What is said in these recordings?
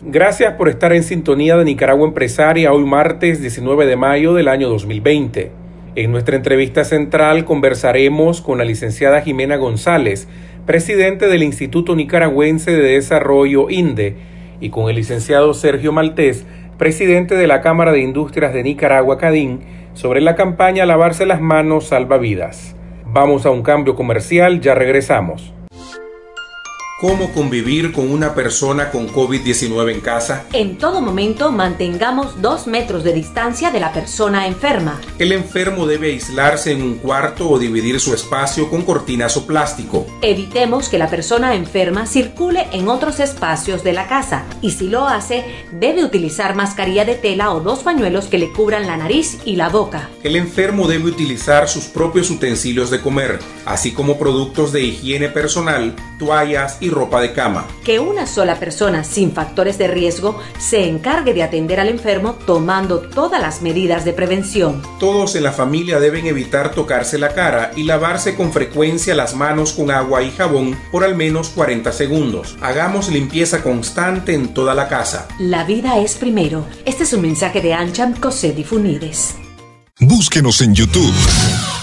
Gracias por estar en sintonía de Nicaragua Empresaria hoy martes 19 de mayo del año 2020. En nuestra entrevista central conversaremos con la licenciada Jimena González, presidente del Instituto Nicaragüense de Desarrollo INDE, y con el licenciado Sergio Maltés, presidente de la Cámara de Industrias de Nicaragua CADIN, sobre la campaña Lavarse las manos salva vidas. Vamos a un cambio comercial, ya regresamos. ¿Cómo convivir con una persona con COVID-19 en casa? En todo momento mantengamos dos metros de distancia de la persona enferma. El enfermo debe aislarse en un cuarto o dividir su espacio con cortinas o plástico. Evitemos que la persona enferma circule en otros espacios de la casa y si lo hace, debe utilizar mascarilla de tela o dos pañuelos que le cubran la nariz y la boca. El enfermo debe utilizar sus propios utensilios de comer, así como productos de higiene personal, toallas y ropa de cama. Que una sola persona sin factores de riesgo se encargue de atender al enfermo tomando todas las medidas de prevención. Todos en la familia deben evitar tocarse la cara y lavarse con frecuencia las manos con agua y jabón por al menos 40 segundos. Hagamos limpieza constante en toda la casa. La vida es primero. Este es un mensaje de Ancham Cosset y Funides. Búsquenos en YouTube.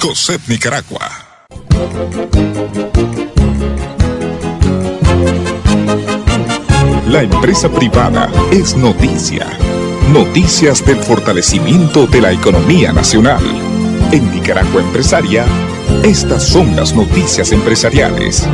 COSEP Nicaragua. La empresa privada es noticia. Noticias del fortalecimiento de la economía nacional. En Nicaragua Empresaria, estas son las noticias empresariales.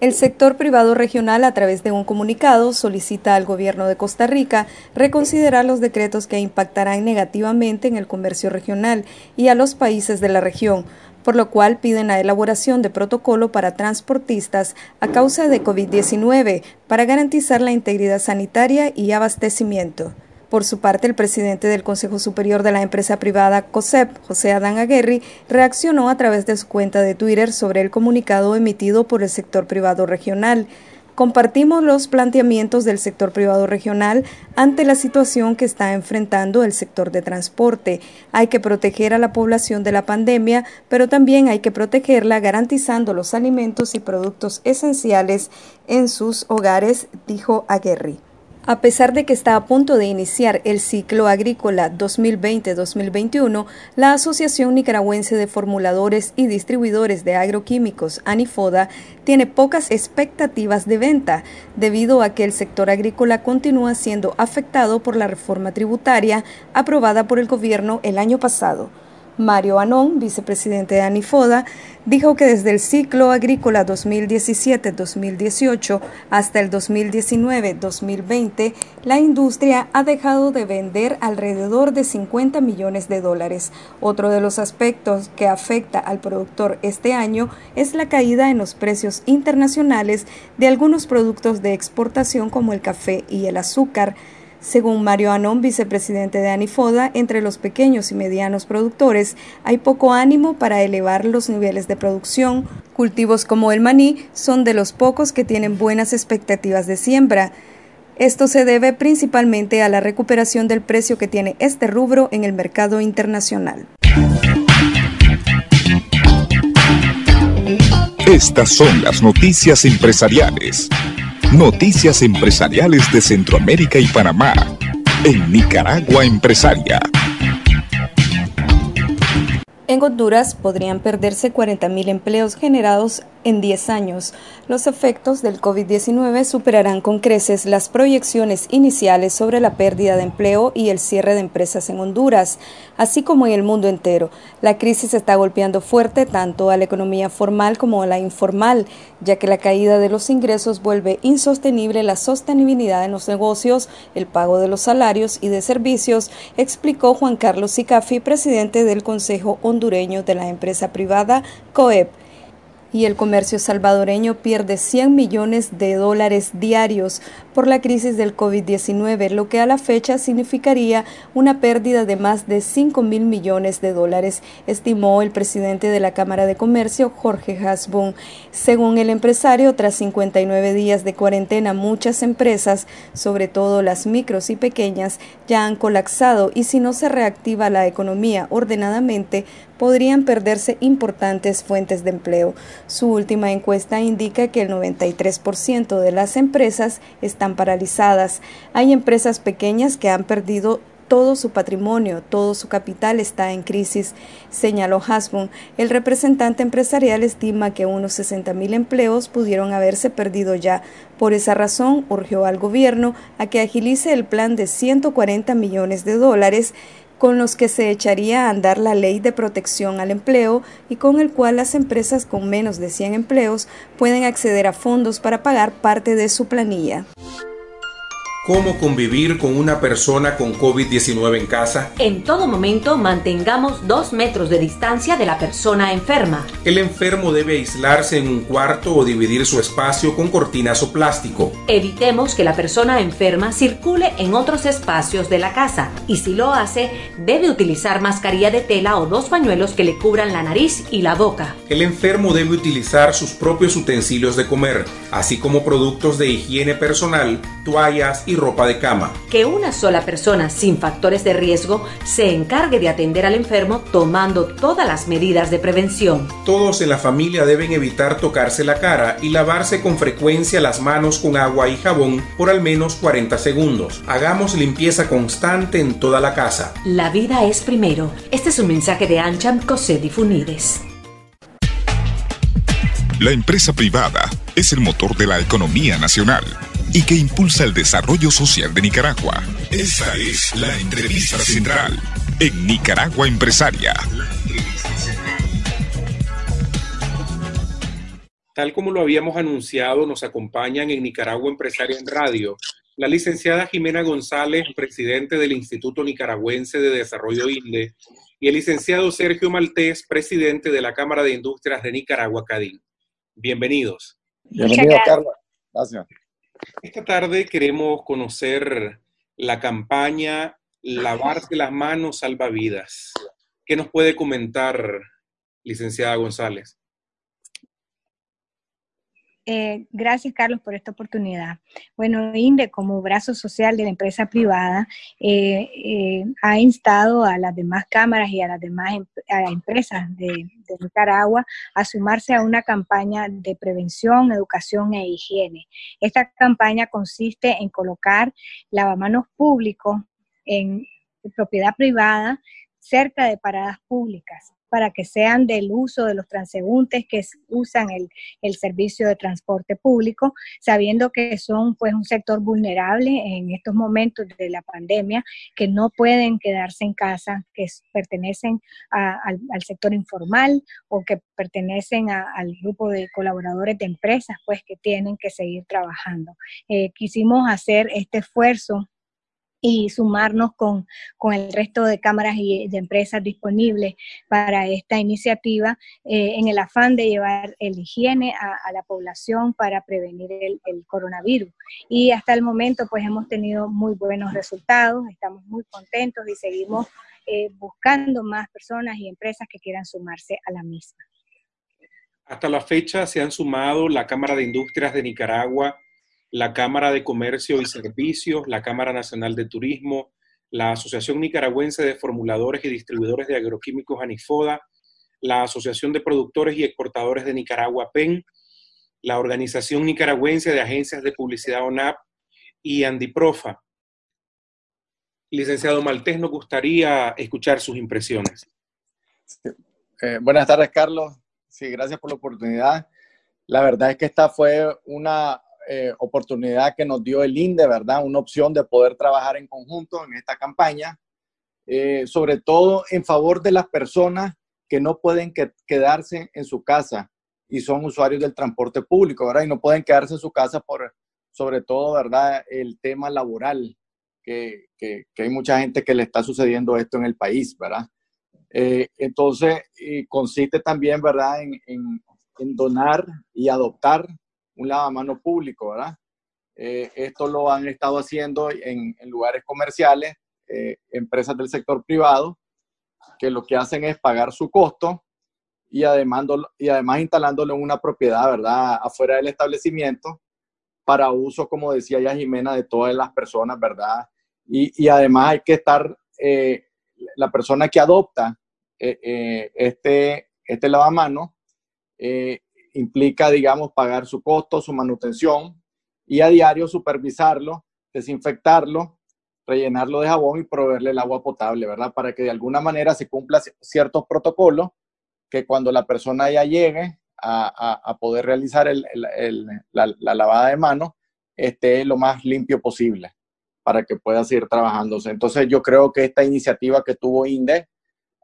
El sector privado regional, a través de un comunicado, solicita al gobierno de Costa Rica reconsiderar los decretos que impactarán negativamente en el comercio regional y a los países de la región, por lo cual piden la elaboración de protocolo para transportistas a causa de COVID-19 para garantizar la integridad sanitaria y abastecimiento. Por su parte, el presidente del Consejo Superior de la empresa privada COSEP, José Adán Aguerri, reaccionó a través de su cuenta de Twitter sobre el comunicado emitido por el sector privado regional. Compartimos los planteamientos del sector privado regional ante la situación que está enfrentando el sector de transporte. Hay que proteger a la población de la pandemia, pero también hay que protegerla garantizando los alimentos y productos esenciales en sus hogares, dijo Aguerri. A pesar de que está a punto de iniciar el ciclo agrícola 2020-2021, la Asociación Nicaragüense de Formuladores y Distribuidores de Agroquímicos, ANIFODA, tiene pocas expectativas de venta, debido a que el sector agrícola continúa siendo afectado por la reforma tributaria aprobada por el gobierno el año pasado. Mario Anón, vicepresidente de Anifoda, dijo que desde el ciclo agrícola 2017-2018 hasta el 2019-2020, la industria ha dejado de vender alrededor de 50 millones de dólares. Otro de los aspectos que afecta al productor este año es la caída en los precios internacionales de algunos productos de exportación como el café y el azúcar. Según Mario Anón, vicepresidente de Anifoda, entre los pequeños y medianos productores hay poco ánimo para elevar los niveles de producción. Cultivos como el maní son de los pocos que tienen buenas expectativas de siembra. Esto se debe principalmente a la recuperación del precio que tiene este rubro en el mercado internacional. Estas son las noticias empresariales. Noticias empresariales de Centroamérica y Panamá. En Nicaragua Empresaria. En Honduras podrían perderse 40.000 empleos generados en 10 años, los efectos del COVID-19 superarán con creces las proyecciones iniciales sobre la pérdida de empleo y el cierre de empresas en Honduras, así como en el mundo entero. La crisis está golpeando fuerte tanto a la economía formal como a la informal, ya que la caída de los ingresos vuelve insostenible la sostenibilidad de los negocios, el pago de los salarios y de servicios, explicó Juan Carlos Sicafi, presidente del Consejo Hondureño de la empresa privada COEP y el comercio salvadoreño pierde 100 millones de dólares diarios por la crisis del COVID-19, lo que a la fecha significaría una pérdida de más de 5 mil millones de dólares, estimó el presidente de la Cámara de Comercio, Jorge Hasbun. Según el empresario, tras 59 días de cuarentena, muchas empresas, sobre todo las micros y pequeñas, ya han colapsado y si no se reactiva la economía ordenadamente, podrían perderse importantes fuentes de empleo. Su última encuesta indica que el 93% de las empresas están paralizadas. Hay empresas pequeñas que han perdido todo su patrimonio, todo su capital está en crisis, señaló Hasbun. El representante empresarial estima que unos 60 mil empleos pudieron haberse perdido ya. Por esa razón, urgió al gobierno a que agilice el plan de 140 millones de dólares con los que se echaría a andar la ley de protección al empleo y con el cual las empresas con menos de 100 empleos pueden acceder a fondos para pagar parte de su planilla cómo convivir con una persona con COVID-19 en casa? En todo momento mantengamos dos metros de distancia de la persona enferma. El enfermo debe aislarse en un cuarto o dividir su espacio con cortinas o plástico. Evitemos que la persona enferma circule en otros espacios de la casa y si lo hace, debe utilizar mascarilla de tela o dos pañuelos que le cubran la nariz y la boca. El enfermo debe utilizar sus propios utensilios de comer, así como productos de higiene personal, toallas y ropa de cama. Que una sola persona sin factores de riesgo se encargue de atender al enfermo tomando todas las medidas de prevención. Todos en la familia deben evitar tocarse la cara y lavarse con frecuencia las manos con agua y jabón por al menos 40 segundos. Hagamos limpieza constante en toda la casa. La vida es primero. Este es un mensaje de Ancham Cosé Funides. La empresa privada es el motor de la economía nacional y que impulsa el desarrollo social de Nicaragua. Esta es la entrevista central en Nicaragua Empresaria. Tal como lo habíamos anunciado, nos acompañan en Nicaragua Empresaria en Radio la licenciada Jimena González, presidente del Instituto Nicaragüense de Desarrollo INDE, y el licenciado Sergio Maltés, presidente de la Cámara de Industrias de Nicaragua, CADIN. Bienvenidos. Bienvenido, Carlos. Gracias. Esta tarde queremos conocer la campaña Lavarse las manos salva vidas. ¿Qué nos puede comentar, licenciada González? Eh, gracias, Carlos, por esta oportunidad. Bueno, INDE, como brazo social de la empresa privada, eh, eh, ha instado a las demás cámaras y a las demás em, empresas de, de, Nicaragua a sumarse a una campaña de prevención, educación e higiene. Esta campaña consiste en colocar lavamanos públicos en propiedad privada cerca de paradas públicas para que sean del uso de los transeúntes que usan el, servicio de transporte público, sabiendo que son pues un sector vulnerable en estos momentos de la pandemia, que no pueden quedarse en casa, que pertenecen al, sector informal o que pertenecen al grupo de colaboradores de empresas, pues que tienen que seguir trabajando. Eh, quisimos hacer este esfuerzo y sumarnos con, el resto de cámaras y de empresas disponibles para esta iniciativa eh, en el afán de llevar el higiene a, la población para prevenir el, coronavirus. Y hasta el momento pues hemos tenido muy buenos resultados, estamos muy contentos y seguimos eh, buscando más personas y empresas que quieran sumarse a la misma. Hasta la fecha se han sumado la Cámara de Industrias de Nicaragua, la Cámara de Comercio y Servicios, la Cámara Nacional de Turismo, la Asociación Nicaragüense de Formuladores y Distribuidores de Agroquímicos ANIFODA, la Asociación de Productores y Exportadores de Nicaragua PEN, la Organización Nicaragüense de Agencias de Publicidad ONAP y Andiprofa. Licenciado Maltés, nos gustaría escuchar sus impresiones. Eh, buenas tardes, Carlos. Sí, gracias por la oportunidad. La verdad es que esta fue una eh, oportunidad que nos dio el INDE, ¿verdad? Una opción de poder trabajar en conjunto en esta campaña, eh, sobre todo en favor de las personas que no pueden quedarse en su casa y son usuarios del transporte público, ¿verdad? Y no pueden quedarse en su casa por, sobre todo, ¿verdad? El tema laboral, que, que, hay mucha gente que le está sucediendo esto en el país, ¿verdad? Eh, entonces, consiste también, ¿verdad? En, en, donar y adoptar un lavamano público, ¿verdad? esto lo han estado haciendo en, lugares comerciales, empresas del sector privado, que lo que hacen es pagar su costo y además, y además instalándolo en una propiedad, ¿verdad? Afuera del establecimiento para uso, como decía ya Jimena, de todas las personas, ¿verdad? Y, y además hay que estar, eh, la persona que adopta eh, eh, este, este lavamano implica, digamos, pagar su costo, su manutención y a diario supervisarlo, desinfectarlo, rellenarlo de jabón y proveerle el agua potable, ¿verdad? Para que de alguna manera se cumpla ciertos protocolos que cuando la persona ya llegue a, poder realizar la, lavada de manos esté lo más limpio posible para que pueda seguir trabajándose. Entonces yo creo que esta iniciativa que tuvo INDE,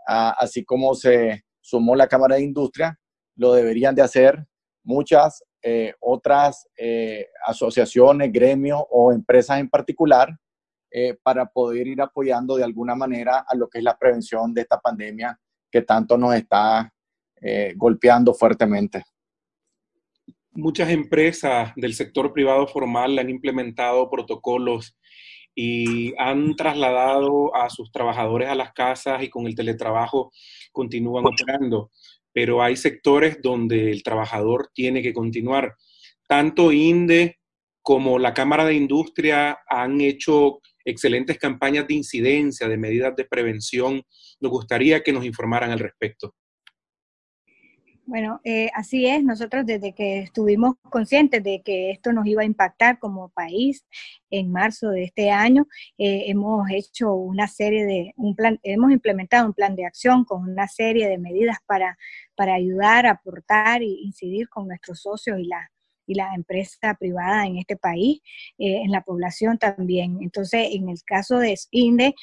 así como se sumó la Cámara de Industria, lo deberían de hacer muchas eh, otras eh, asociaciones, gremios o empresas en particular eh, para poder ir apoyando de alguna manera a lo que es la prevención de esta pandemia que tanto nos está golpeando fuertemente. Muchas empresas del sector privado formal han implementado protocolos y han trasladado a sus trabajadores a las casas y con el teletrabajo continúan operando. Pero hay sectores donde el trabajador tiene que continuar. Tanto INDE como la Cámara de Industria han hecho excelentes campañas de incidencia, de medidas de prevención. Nos gustaría que nos informaran al respecto. Bueno, eh, así es. Nosotros desde que estuvimos conscientes de que esto nos iba a impactar como país en marzo de este año, eh, hemos hecho una serie de, un plan, hemos implementado un plan de acción con una serie de medidas para, para ayudar, aportar e incidir con nuestros socios y la, y la empresa privada en este país, eh, en la población también. Entonces, en el caso de INDE,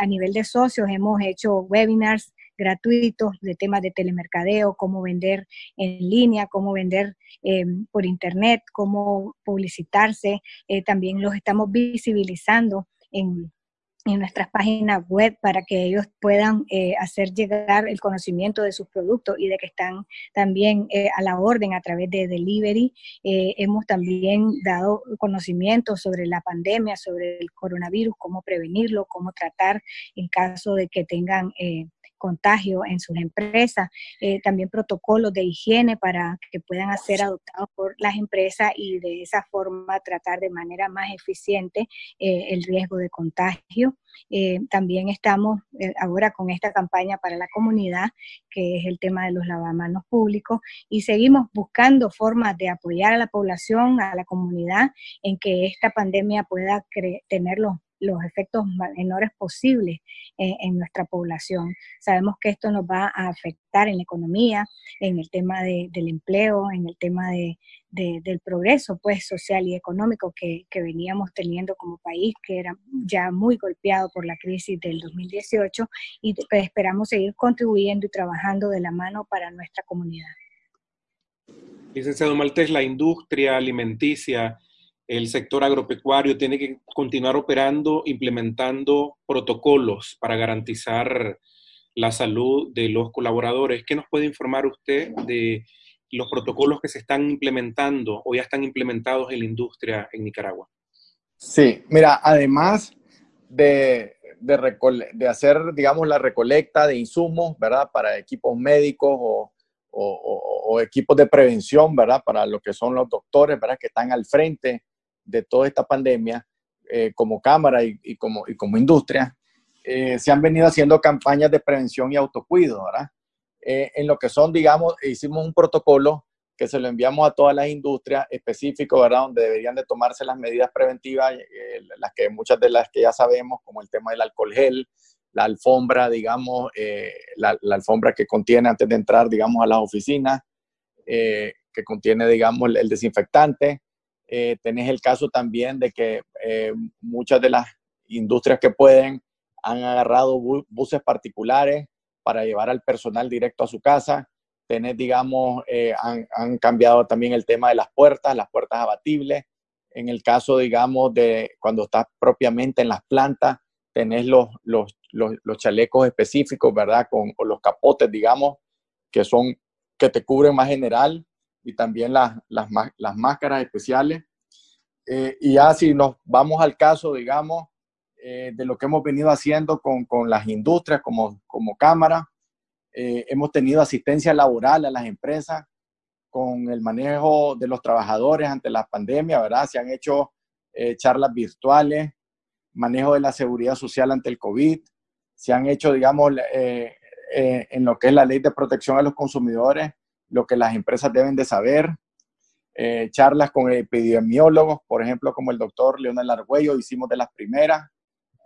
a nivel de socios, hemos hecho webinars gratuitos de temas de telemercadeo, cómo vender en línea, cómo vender eh, por internet, cómo publicitarse. Eh, también los estamos visibilizando en, en nuestras páginas web para que ellos puedan eh, hacer llegar el conocimiento de sus productos y de que están también a la orden a través de delivery. hemos también dado conocimiento sobre la pandemia, sobre el coronavirus, cómo prevenirlo, cómo tratar en caso de que tengan contagio en sus empresas, eh, también protocolos de higiene para que puedan ser adoptados por las empresas y de esa forma tratar de manera más eficiente eh, el riesgo de contagio. Eh, también estamos ahora con esta campaña para la comunidad, que es el tema de los lavamanos públicos, y seguimos buscando formas de apoyar a la población, a la comunidad, en que esta pandemia pueda tener los los efectos menores posibles en nuestra población. Sabemos que esto nos va a afectar en la economía, en el tema del empleo, en el tema de, del progreso pues, social y económico que, que, veníamos teniendo como país, que era ya muy golpeado por la crisis del 2018 y esperamos seguir contribuyendo y trabajando de la mano para nuestra comunidad. Licenciado Maltés, la industria alimenticia el sector agropecuario tiene que continuar operando, implementando protocolos para garantizar la salud de los colaboradores. ¿Qué nos puede informar usted de los protocolos que se están implementando o ya están implementados en la industria en Nicaragua? Sí, mira, además de, de, hacer, digamos, la recolecta de insumos, ¿verdad? Para equipos médicos o, o, equipos de prevención, ¿verdad? Para lo que son los doctores, ¿verdad? Que están al frente de toda esta pandemia, eh, como Cámara y, como, y como industria, eh, se han venido haciendo campañas de prevención y autocuido, ¿verdad? Eh, en lo que son, digamos, hicimos un protocolo que se lo enviamos a todas las industrias específico, ¿verdad? Donde deberían de tomarse las medidas preventivas, las que muchas de las que ya sabemos, como el tema del alcohol gel, la alfombra, digamos, la, alfombra que contiene antes de entrar, digamos, a las oficinas, que contiene, digamos, el desinfectante, eh, tenés el caso también de que eh, muchas de las industrias que pueden han agarrado buses particulares para llevar al personal directo a su casa. Tenés, digamos, eh, han, cambiado también el tema de las puertas, las puertas abatibles. En el caso, digamos, de cuando estás propiamente en las plantas, tenés los, los, los, chalecos específicos, ¿verdad? Con, o los capotes, digamos, que son, que te cubren más general y también las, las, las máscaras especiales. Eh, y ya si nos vamos al caso, digamos, eh, de lo que hemos venido haciendo con, con las industrias como, como Cámara, hemos tenido asistencia laboral a las empresas con el manejo de los trabajadores ante la pandemia, ¿verdad? Se han hecho charlas virtuales, manejo de la seguridad social ante el COVID, se han hecho, digamos, en lo que es la ley de protección a los consumidores, lo que las empresas deben de saber, eh, charlas con epidemiólogos, por ejemplo, como el doctor Leonel Argüello, hicimos de las primeras,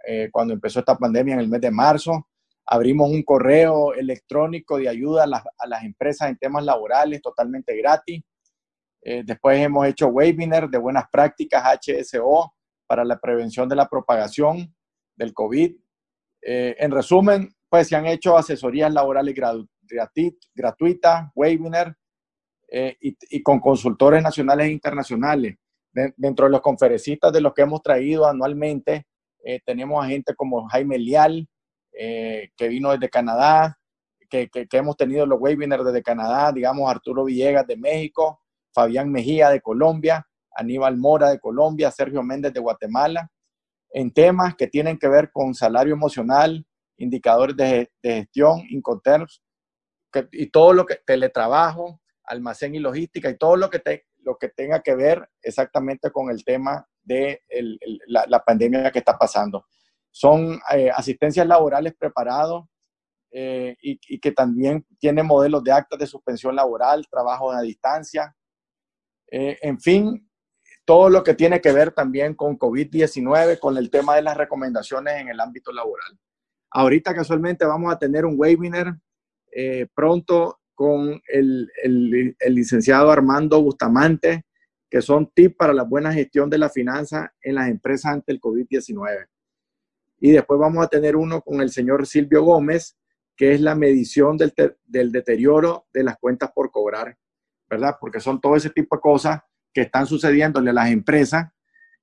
eh, cuando empezó esta pandemia en el mes de marzo. Abrimos un correo electrónico de ayuda a las, empresas en temas laborales totalmente gratis. Eh, después hemos hecho webinars de buenas prácticas HSO para la prevención de la propagación del COVID. en resumen, pues se han hecho asesorías laborales gratuitas, webinars, eh, y, con consultores nacionales e internacionales. dentro de los conferencistas de los que hemos traído anualmente, eh, tenemos a gente como Jaime Lial, eh, que vino desde Canadá, que, que, hemos tenido los webinars desde Canadá, digamos Arturo Villegas de México, Fabián Mejía de Colombia, Aníbal Mora de Colombia, Sergio Méndez de Guatemala, en temas que tienen que ver con salario emocional, indicadores de, de gestión, Incoterms, y todo lo que teletrabajo, almacén y logística y todo lo que, te, lo que tenga que ver exactamente con el tema de la, pandemia que está pasando. Son eh, asistencias laborales preparados eh, y, que también tienen modelos de actas de suspensión laboral, trabajo a distancia, eh, en fin, todo lo que tiene que ver también con COVID-19, con el tema de las recomendaciones en el ámbito laboral. Ahorita casualmente vamos a tener un webinar pronto con el, licenciado Armando Bustamante, que son tips para la buena gestión de la finanza en las empresas ante el COVID-19. Y después vamos a tener uno con el señor Silvio Gómez, que es la medición del, deterioro de las cuentas por cobrar, ¿verdad? Porque son todo ese tipo de cosas que están sucediéndole a las empresas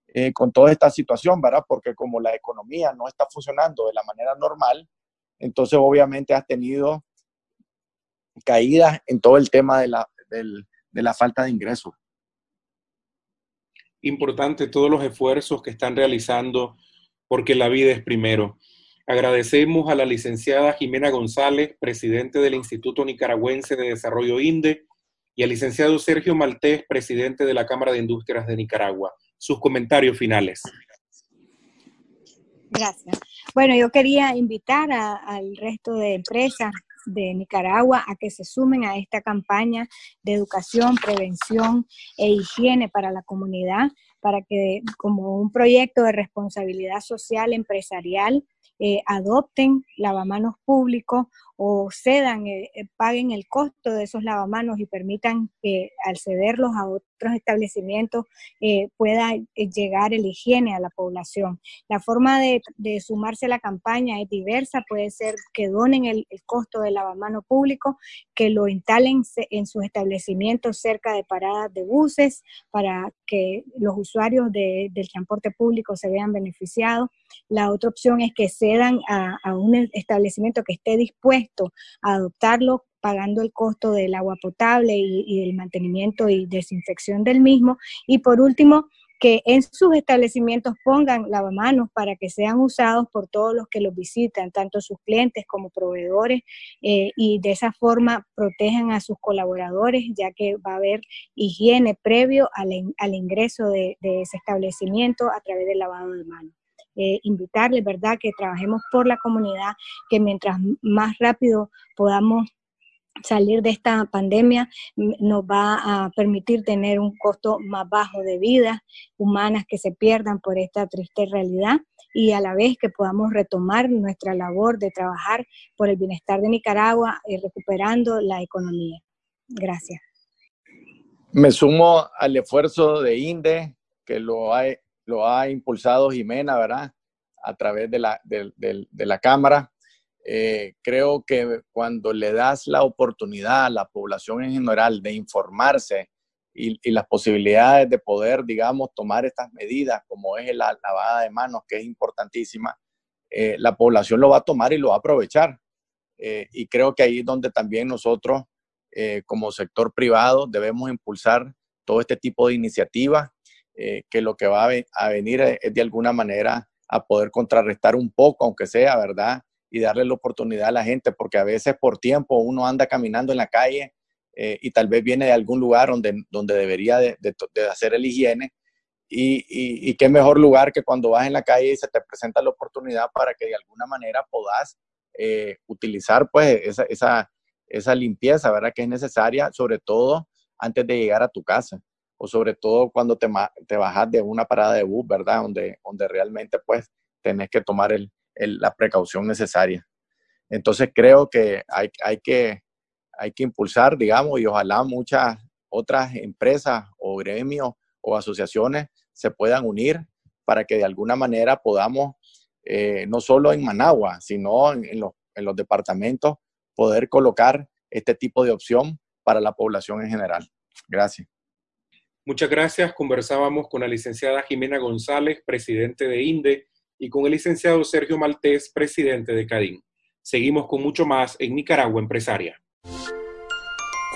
eh, con toda esta situación, ¿verdad? Porque como la economía no está funcionando de la manera normal, entonces obviamente has tenido caídas en todo el tema de la, de la falta de ingresos. Importante todos los esfuerzos que están realizando porque la vida es primero. Agradecemos a la licenciada Jimena González, presidente del Instituto Nicaragüense de Desarrollo INDE, y al licenciado Sergio Maltés, presidente de la Cámara de Industrias de Nicaragua. Sus comentarios finales. Gracias. Bueno, yo quería invitar al resto de empresas de Nicaragua a que se sumen a esta campaña de educación, prevención e higiene para la comunidad, para que como un proyecto de responsabilidad social empresarial eh, adopten lavamanos públicos o cedan, eh, eh, paguen el costo de esos lavamanos y permitan que al cederlos a otros establecimientos pueda llegar el higiene a la población. La forma de, sumarse a la campaña es diversa, puede ser que donen el, costo del lavamano público, que lo instalen en sus establecimientos cerca de paradas de buses para que los usuarios del transporte público se vean beneficiados. La otra opción es que cedan a, un establecimiento que esté dispuesto adoptarlo pagando el costo del agua potable y, y, del mantenimiento y desinfección del mismo. Y por último, que en sus establecimientos pongan lavamanos para que sean usados por todos los que los visitan, tanto sus clientes como proveedores, eh, y de esa forma protejan a sus colaboradores, ya que va a haber higiene previo al, ingreso de, ese establecimiento a través del lavado de manos. Eh, invitarles, ¿verdad?, que trabajemos por la comunidad, que mientras más rápido podamos salir de esta pandemia nos va a permitir tener un costo más bajo de vidas humanas que se pierdan por esta triste realidad y a la vez que podamos retomar nuestra labor de trabajar por el bienestar de Nicaragua y recuperando la economía. Gracias. Me sumo al esfuerzo de INDE que lo ha, lo ha impulsado Jimena, ¿verdad? A través de la, Cámara eh, creo que cuando le das la oportunidad a la población en general de informarse y, las posibilidades de poder, digamos, tomar estas medidas, como es la lavada de manos, que es importantísima, eh, la población lo va a tomar y lo va a aprovechar. Eh, y creo que ahí es donde también nosotros, como sector privado, debemos impulsar todo este tipo de iniciativas. Eh, que lo que va a, venir es, de alguna manera a poder contrarrestar un poco, aunque sea, ¿verdad? Y darle la oportunidad a la gente, porque a veces por tiempo uno anda caminando en la calle eh, y tal vez viene de algún lugar donde, donde debería de, hacer el higiene. Y, qué mejor lugar que cuando vas en la calle y se te presenta la oportunidad para que de alguna manera puedas eh, utilizar pues esa, esa, esa limpieza, ¿verdad? Que es necesaria, sobre todo antes de llegar a tu casa o sobre todo cuando te, te bajas de una parada de bus, ¿verdad? Donde, donde realmente pues tenés que tomar el, la precaución necesaria. Entonces creo que hay, hay, que hay que impulsar, digamos, y ojalá muchas otras empresas o gremios o asociaciones se puedan unir para que de alguna manera podamos, eh, no solo en Managua, sino en, los, en los departamentos, poder colocar este tipo de opción para la población en general. Gracias. Muchas gracias. Conversábamos con la licenciada Jimena González, presidente de INDE, y con el licenciado Sergio Maltés, presidente de CADIN. Seguimos con mucho más en Nicaragua Empresaria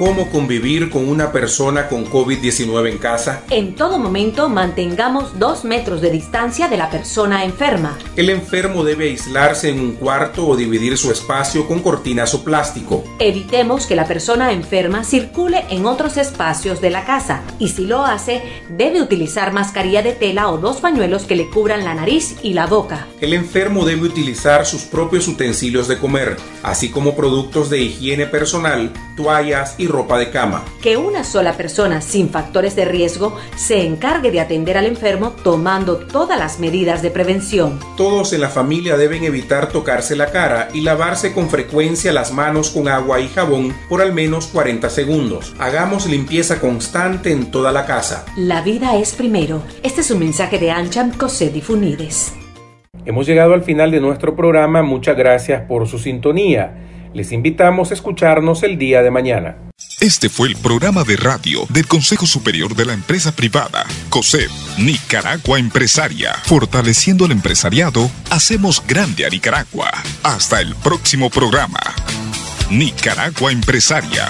cómo convivir con una persona con COVID-19 en casa. En todo momento mantengamos dos metros de distancia de la persona enferma. El enfermo debe aislarse en un cuarto o dividir su espacio con cortinas o plástico. Evitemos que la persona enferma circule en otros espacios de la casa y si lo hace, debe utilizar mascarilla de tela o dos pañuelos que le cubran la nariz y la boca. El enfermo debe utilizar sus propios utensilios de comer, así como productos de higiene personal, toallas y ropa de cama. Que una sola persona sin factores de riesgo se encargue de atender al enfermo tomando todas las medidas de prevención. Todos en la familia deben evitar tocarse la cara y lavarse con frecuencia las manos con agua y jabón por al menos 40 segundos. Hagamos limpieza constante en toda la casa. La vida es primero. Este es un mensaje de Ancham Cosé Funides. Hemos llegado al final de nuestro programa. Muchas gracias por su sintonía. Les invitamos a escucharnos el día de mañana. Este fue el programa de radio del Consejo Superior de la Empresa Privada, COSEP, Nicaragua Empresaria. Fortaleciendo el empresariado, hacemos grande a Nicaragua. Hasta el próximo programa. Nicaragua Empresaria